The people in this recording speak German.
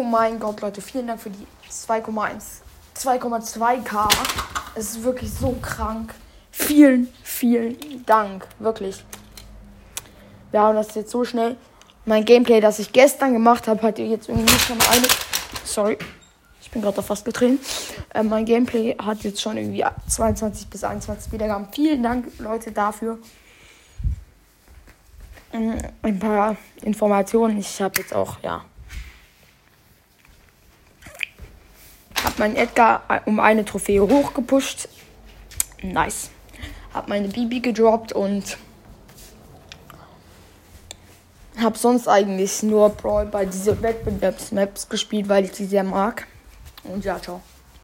Oh mein Gott, Leute, vielen Dank für die 2,1. 2,2k. Es ist wirklich so krank. Vielen, vielen Dank. Wirklich. Wir haben das jetzt so schnell. Mein Gameplay, das ich gestern gemacht habe, hat jetzt irgendwie schon eine. Sorry. Ich bin gerade fast getreten. Äh, mein Gameplay hat jetzt schon irgendwie 22 bis 21 Wiedergaben. Vielen Dank, Leute, dafür. Ähm, ein paar Informationen. Ich habe jetzt auch, ja. Hab meinen Edgar um eine Trophäe hochgepusht. Nice. Hab meine Bibi gedroppt und hab sonst eigentlich nur Brawl bei diese Wettbewerbsmaps gespielt, weil ich sie sehr mag. Und ja, ciao.